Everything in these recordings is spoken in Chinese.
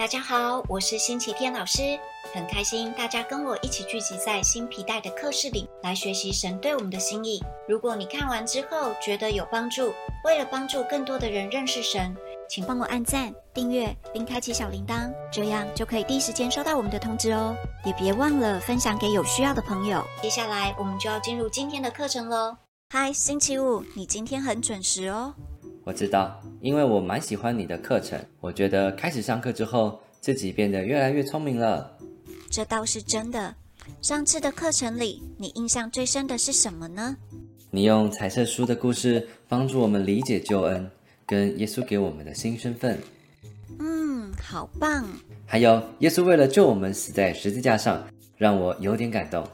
大家好，我是星期天老师，很开心大家跟我一起聚集在新皮带的课室里来学习神对我们的心意。如果你看完之后觉得有帮助，为了帮助更多的人认识神，请帮我按赞、订阅并开启小铃铛，这样就可以第一时间收到我们的通知哦。也别忘了分享给有需要的朋友。接下来我们就要进入今天的课程喽。嗨，星期五，你今天很准时哦。我知道，因为我蛮喜欢你的课程。我觉得开始上课之后，自己变得越来越聪明了。这倒是真的。上次的课程里，你印象最深的是什么呢？你用彩色书的故事帮助我们理解救恩，跟耶稣给我们的新身份。嗯，好棒。还有，耶稣为了救我们死在十字架上，让我有点感动。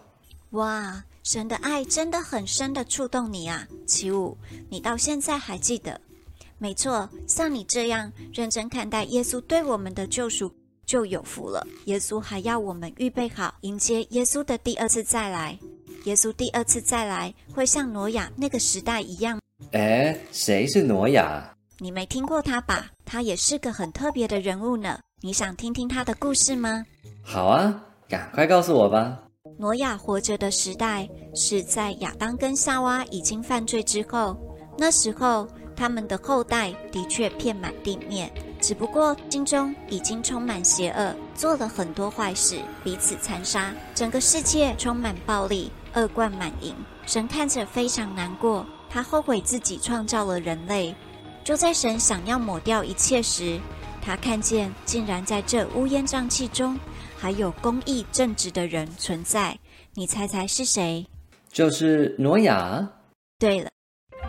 哇，神的爱真的很深的触动你啊，奇武，你到现在还记得？没错，像你这样认真看待耶稣对我们的救赎，就有福了。耶稣还要我们预备好迎接耶稣的第二次再来。耶稣第二次再来会像挪亚那个时代一样。哎，谁是挪亚？你没听过他吧？他也是个很特别的人物呢。你想听听他的故事吗？好啊，赶快告诉我吧。挪亚活着的时代是在亚当跟夏娃已经犯罪之后，那时候。他们的后代的确遍满地面，只不过心中已经充满邪恶，做了很多坏事，彼此残杀，整个世界充满暴力，恶贯满盈。神看着非常难过，他后悔自己创造了人类。就在神想要抹掉一切时，他看见竟然在这乌烟瘴气中，还有公义正直的人存在。你猜猜是谁？就是挪亚。对了。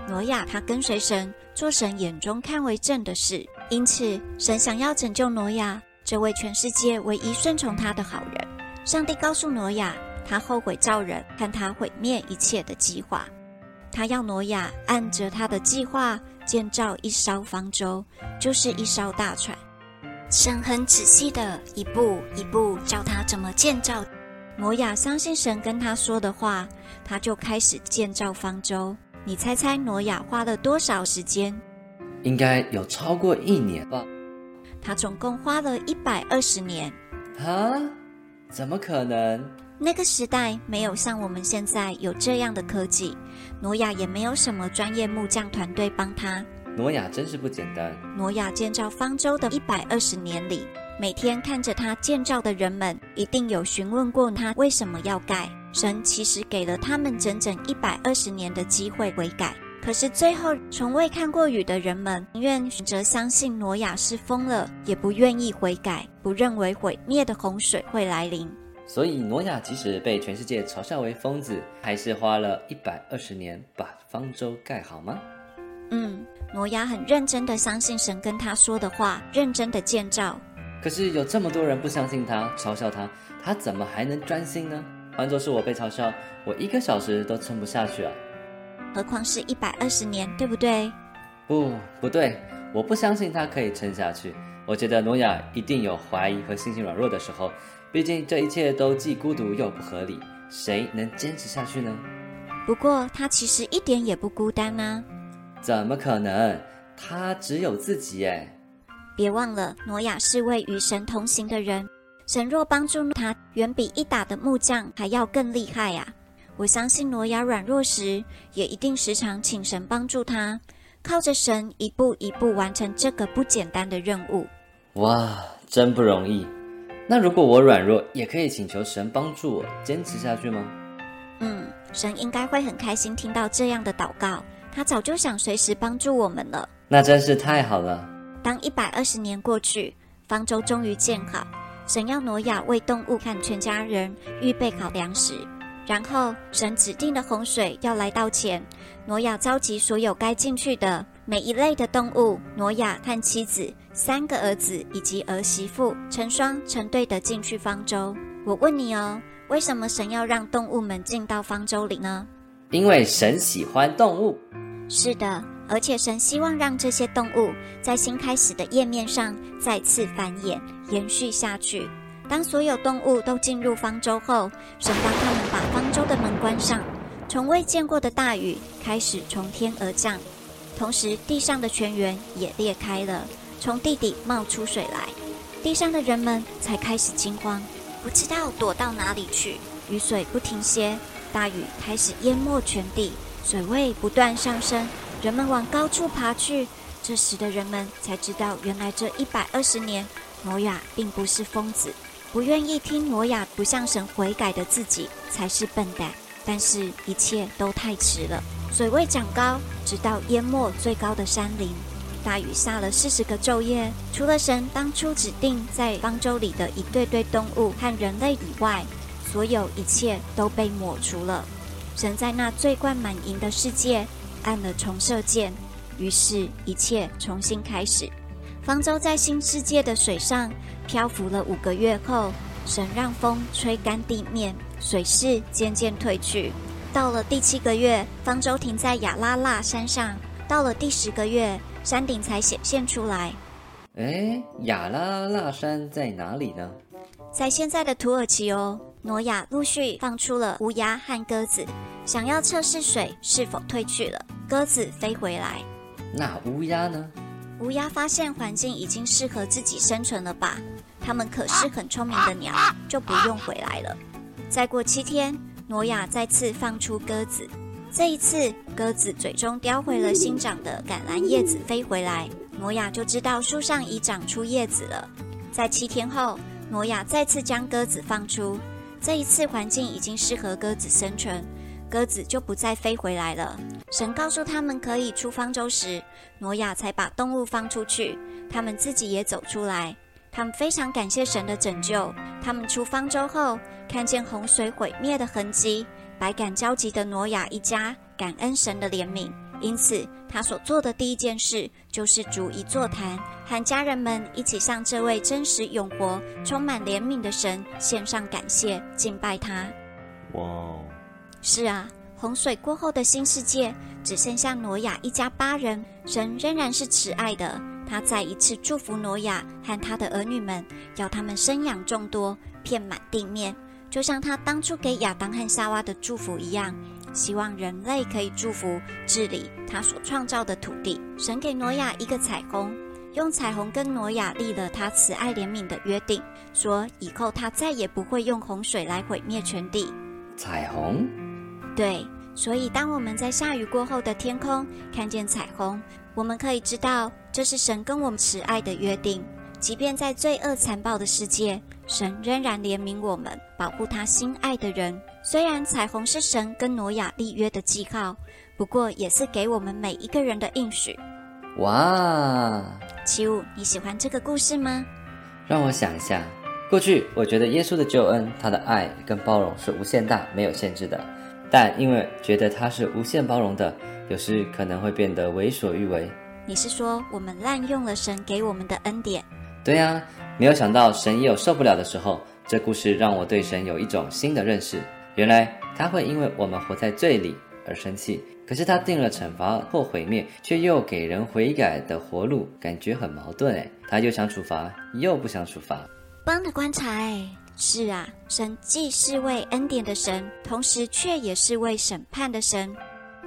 挪亚他跟随神做神眼中看为正的事，因此神想要拯救挪亚这位全世界唯一顺从他的好人。上帝告诉挪亚，他后悔造人，看他毁灭一切的计划。他要挪亚按着他的计划建造一艘方舟，就是一艘大船。神很仔细的一步一步教他怎么建造。挪亚相信神跟他说的话，他就开始建造方舟。你猜猜挪亚花了多少时间？应该有超过一年吧。他总共花了一百二十年。啊？怎么可能？那个时代没有像我们现在有这样的科技，挪亚也没有什么专业木匠团队帮他。挪亚真是不简单。挪亚建造方舟的一百二十年里，每天看着他建造的人们，一定有询问过他为什么要盖。神其实给了他们整整一百二十年的机会悔改，可是最后从未看过雨的人们，宁愿选择相信挪亚是疯了，也不愿意悔改，不认为毁灭的洪水会来临。所以挪亚即使被全世界嘲笑为疯子，还是花了一百二十年把方舟盖好吗？嗯，挪亚很认真的相信神跟他说的话，认真的建造。可是有这么多人不相信他，嘲笑他，他怎么还能专心呢？换作是我被嘲笑，我一个小时都撑不下去啊！何况是一百二十年，对不对？不，不对，我不相信他可以撑下去。我觉得诺亚一定有怀疑和心情软弱的时候，毕竟这一切都既孤独又不合理，谁能坚持下去呢？不过他其实一点也不孤单啊！怎么可能？他只有自己哎！别忘了，诺亚是位与神同行的人。神若帮助他，远比一打的木匠还要更厉害呀！我相信挪亚软弱时，也一定时常请神帮助他，靠着神一步一步完成这个不简单的任务。哇，真不容易！那如果我软弱，也可以请求神帮助我坚持下去吗？嗯，神应该会很开心听到这样的祷告，他早就想随时帮助我们了。那真是太好了！当一百二十年过去，方舟终于建好。神要挪亚为动物和全家人预备好粮食，然后神指定的洪水要来到前，挪亚召集所有该进去的每一类的动物，挪亚和妻子、三个儿子以及儿媳妇成双成对的进去方舟。我问你哦，为什么神要让动物们进到方舟里呢？因为神喜欢动物。是的。而且神希望让这些动物在新开始的页面上再次繁衍、延续下去。当所有动物都进入方舟后，神帮他们把方舟的门关上。从未见过的大雨开始从天而降，同时地上的泉源也裂开了，从地底冒出水来。地上的人们才开始惊慌，不知道躲到哪里去。雨水不停歇，大雨开始淹没全地，水位不断上升，人们往高处爬去。这时的人们才知道，原来这一百二十年，挪亚并不是疯子，不愿意听挪亚不向神悔改的自己才是笨蛋。但是，一切都太迟了，水位涨高，直到淹没最高的山林。大雨下了四十个昼夜，除了神当初指定在方舟里的一对对动物和人类以外，所有一切都被抹除了。神在那醉灌满盈的世界按了重射键。于是，一切重新开始。方舟在新世界的水上漂浮了五个月后，神让风吹干地面，水势渐渐退去。到了第七个月，方舟停在亚拉腊山上。到了第十个月，山顶才显现出来。哎，亚拉腊山在哪里呢？在现在的土耳其哦。挪亚陆续放出了乌鸦和鸽子，想要测试水是否退去了。鸽子飞回来。那乌鸦呢？乌鸦发现环境已经适合自己生存了吧？它们可是很聪明的鸟，就不用回来了。再过七天，挪亚再次放出鸽子。这一次，鸽子嘴中叼回了新长的橄榄叶子，飞回来，挪亚就知道树上已长出叶子了。在七天后，挪亚再次将鸽子放出。这一次，环境已经适合鸽子生存。鸽子就不再飞回来了。神告诉他们可以出方舟时，挪亚才把动物放出去，他们自己也走出来。他们非常感谢神的拯救。他们出方舟后，看见洪水毁灭的痕迹，百感交集的挪亚一家感恩神的怜悯，因此他所做的第一件事就是逐一座谈，和家人们一起向这位真实永活、充满怜悯的神献上感谢，敬拜他。哇！是啊，洪水过后的新世界只剩下挪亚一家八人，神仍然是慈爱的。他再一次祝福挪亚和他的儿女们，要他们生养众多，遍满地面，就像他当初给亚当和夏娃的祝福一样。希望人类可以祝福治理他所创造的土地。神给挪亚一个彩虹，用彩虹跟挪亚立了他慈爱怜悯的约定，说以后他再也不会用洪水来毁灭全地。彩虹。对，所以当我们在下雨过后的天空看见彩虹，我们可以知道这是神跟我们慈爱的约定。即便在罪恶残暴的世界，神仍然怜悯我们，保护他心爱的人。虽然彩虹是神跟挪亚立约的记号，不过也是给我们每一个人的应许。哇，七五，你喜欢这个故事吗？让我想一下，过去我觉得耶稣的救恩，他的爱跟包容是无限大、没有限制的。但因为觉得他是无限包容的，有时可能会变得为所欲为。你是说我们滥用了神给我们的恩典？对呀，没有想到神也有受不了的时候。这故事让我对神有一种新的认识。原来他会因为我们活在罪里而生气，可是他定了惩罚或毁灭，却又给人悔改的活路，感觉很矛盾哎。他又想处罚，又不想处罚。帮的观察哎。是啊，神既是为恩典的神，同时却也是为审判的神，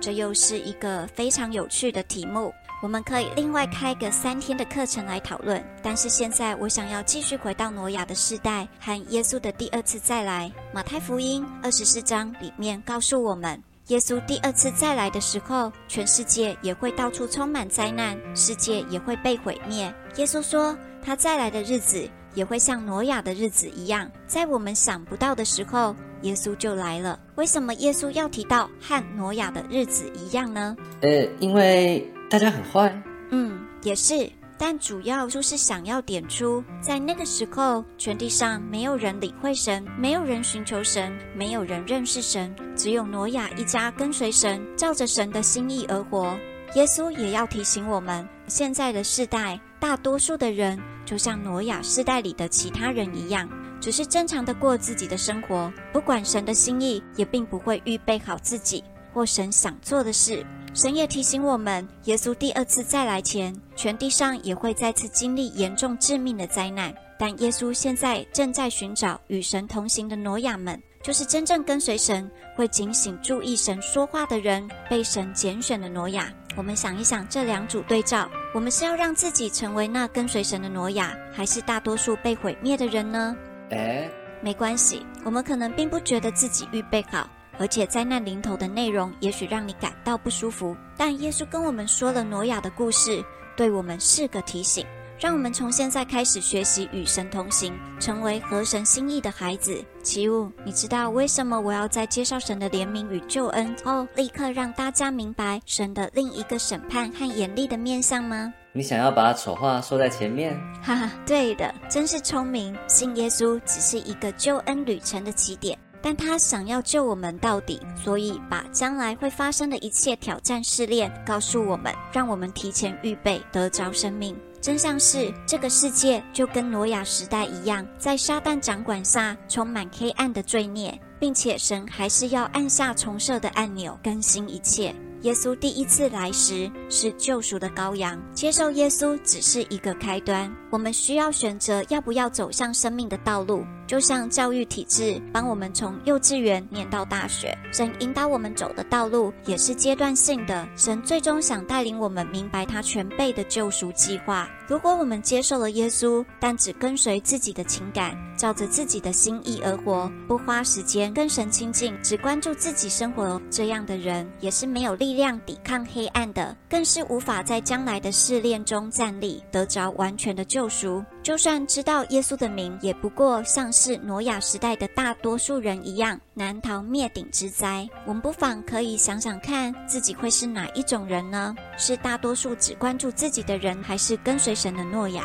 这又是一个非常有趣的题目。我们可以另外开个三天的课程来讨论。但是现在我想要继续回到挪亚的时代和耶稣的第二次再来。马太福音二十四章里面告诉我们，耶稣第二次再来的时候，全世界也会到处充满灾难，世界也会被毁灭。耶稣说，他再来的日子。也会像挪亚的日子一样，在我们想不到的时候，耶稣就来了。为什么耶稣要提到和挪亚的日子一样呢？呃，因为大家很坏。嗯，也是，但主要就是想要点出，在那个时候，全地上没有人理会神，没有人寻求神，没有人认识神，只有挪亚一家跟随神，照着神的心意而活。耶稣也要提醒我们，现在的世代，大多数的人。就像挪亚世代里的其他人一样，只是正常的过自己的生活，不管神的心意，也并不会预备好自己或神想做的事。神也提醒我们，耶稣第二次再来前，全地上也会再次经历严重致命的灾难。但耶稣现在正在寻找与神同行的挪亚们，就是真正跟随神、会警醒注意神说话的人，被神拣选的挪亚。我们想一想，这两组对照，我们是要让自己成为那跟随神的挪亚，还是大多数被毁灭的人呢？诶，没关系，我们可能并不觉得自己预备好，而且灾难临头的内容也许让你感到不舒服。但耶稣跟我们说了挪亚的故事，对我们是个提醒。让我们从现在开始学习与神同行，成为合神心意的孩子。其五，你知道为什么我要在介绍神的怜悯与救恩后，立刻让大家明白神的另一个审判和严厉的面相吗？你想要把丑话说在前面？哈哈，对的，真是聪明。信耶稣只是一个救恩旅程的起点，但他想要救我们到底，所以把将来会发生的一切挑战试炼告诉我们，让我们提前预备得着生命。真相是，这个世界就跟挪亚时代一样，在撒旦掌管下充满黑暗的罪孽，并且神还是要按下重设的按钮，更新一切。耶稣第一次来时是救赎的羔羊，接受耶稣只是一个开端。我们需要选择要不要走向生命的道路，就像教育体制帮我们从幼稚园念到大学，神引导我们走的道路也是阶段性的。神最终想带领我们明白他全备的救赎计划。如果我们接受了耶稣，但只跟随自己的情感，照着自己的心意而活，不花时间跟神亲近，只关注自己生活，这样的人也是没有力量抵抗黑暗的，更是无法在将来的试炼中站立，得着完全的救赎。就算知道耶稣的名，也不过像是挪亚时代的大多数人一样，难逃灭顶之灾。我们不妨可以想想看，自己会是哪一种人呢？是大多数只关注自己的人，还是跟随神的诺亚？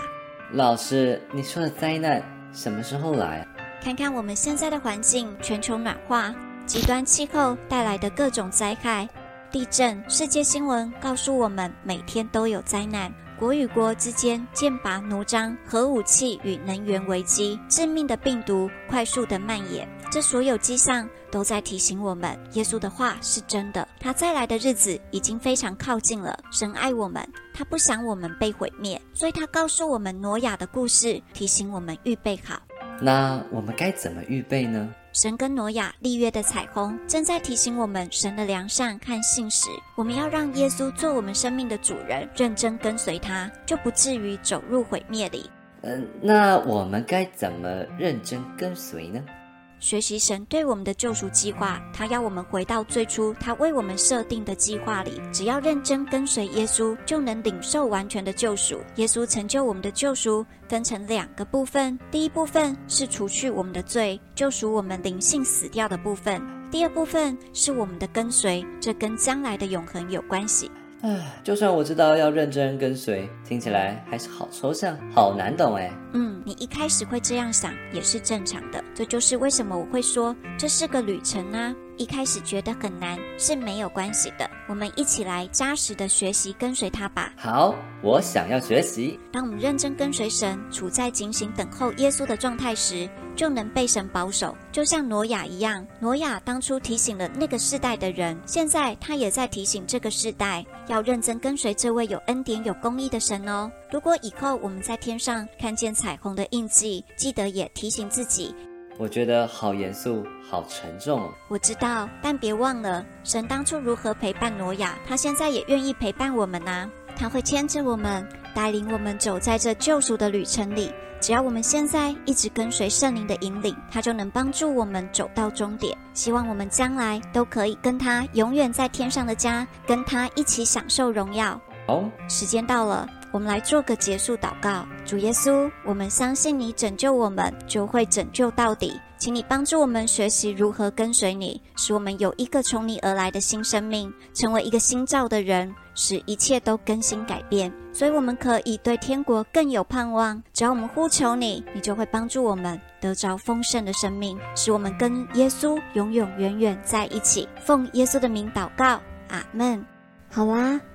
老师，你说的灾难什么时候来？看看我们现在的环境，全球暖化、极端气候带来的各种灾害、地震，世界新闻告诉我们，每天都有灾难。国与国之间剑拔弩张，核武器与能源危机，致命的病毒快速的蔓延，这所有迹象都在提醒我们，耶稣的话是真的，他再来的日子已经非常靠近了。神爱我们，他不想我们被毁灭，所以他告诉我们挪亚的故事，提醒我们预备好。那我们该怎么预备呢？神跟挪亚立约的彩虹，正在提醒我们神的良善和信实。我们要让耶稣做我们生命的主人，认真跟随他，就不至于走入毁灭里。嗯，那我们该怎么认真跟随呢？学习神对我们的救赎计划，他要我们回到最初他为我们设定的计划里。只要认真跟随耶稣，就能领受完全的救赎。耶稣成就我们的救赎，分成两个部分：第一部分是除去我们的罪，救赎我们灵性死掉的部分；第二部分是我们的跟随，这跟将来的永恒有关系。唉，就算我知道要认真跟随，听起来还是好抽象，好难懂哎。嗯，你一开始会这样想也是正常的，这就是为什么我会说这是个旅程啊。一开始觉得很难是没有关系的，我们一起来扎实的学习跟随他吧。好，我想要学习。当我们认真跟随神，处在警醒等候耶稣的状态时，就能被神保守，就像挪亚一样。挪亚当初提醒了那个世代的人，现在他也在提醒这个世代，要认真跟随这位有恩典、有公义的神哦。如果以后我们在天上看见彩虹的印记，记得也提醒自己。我觉得好严肃，好沉重哦。我知道，但别忘了，神当初如何陪伴挪亚，他现在也愿意陪伴我们呐。他会牵着我们，带领我们走在这救赎的旅程里。只要我们现在一直跟随圣灵的引领，他就能帮助我们走到终点。希望我们将来都可以跟他永远在天上的家，跟他一起享受荣耀。哦，时间到了。我们来做个结束祷告，主耶稣，我们相信你拯救我们，就会拯救到底。请你帮助我们学习如何跟随你，使我们有一个从你而来的新生命，成为一个新造的人，使一切都更新改变。所以我们可以对天国更有盼望。只要我们呼求你，你就会帮助我们得着丰盛的生命，使我们跟耶稣永永远远在一起。奉耶稣的名祷告，阿门。好啦。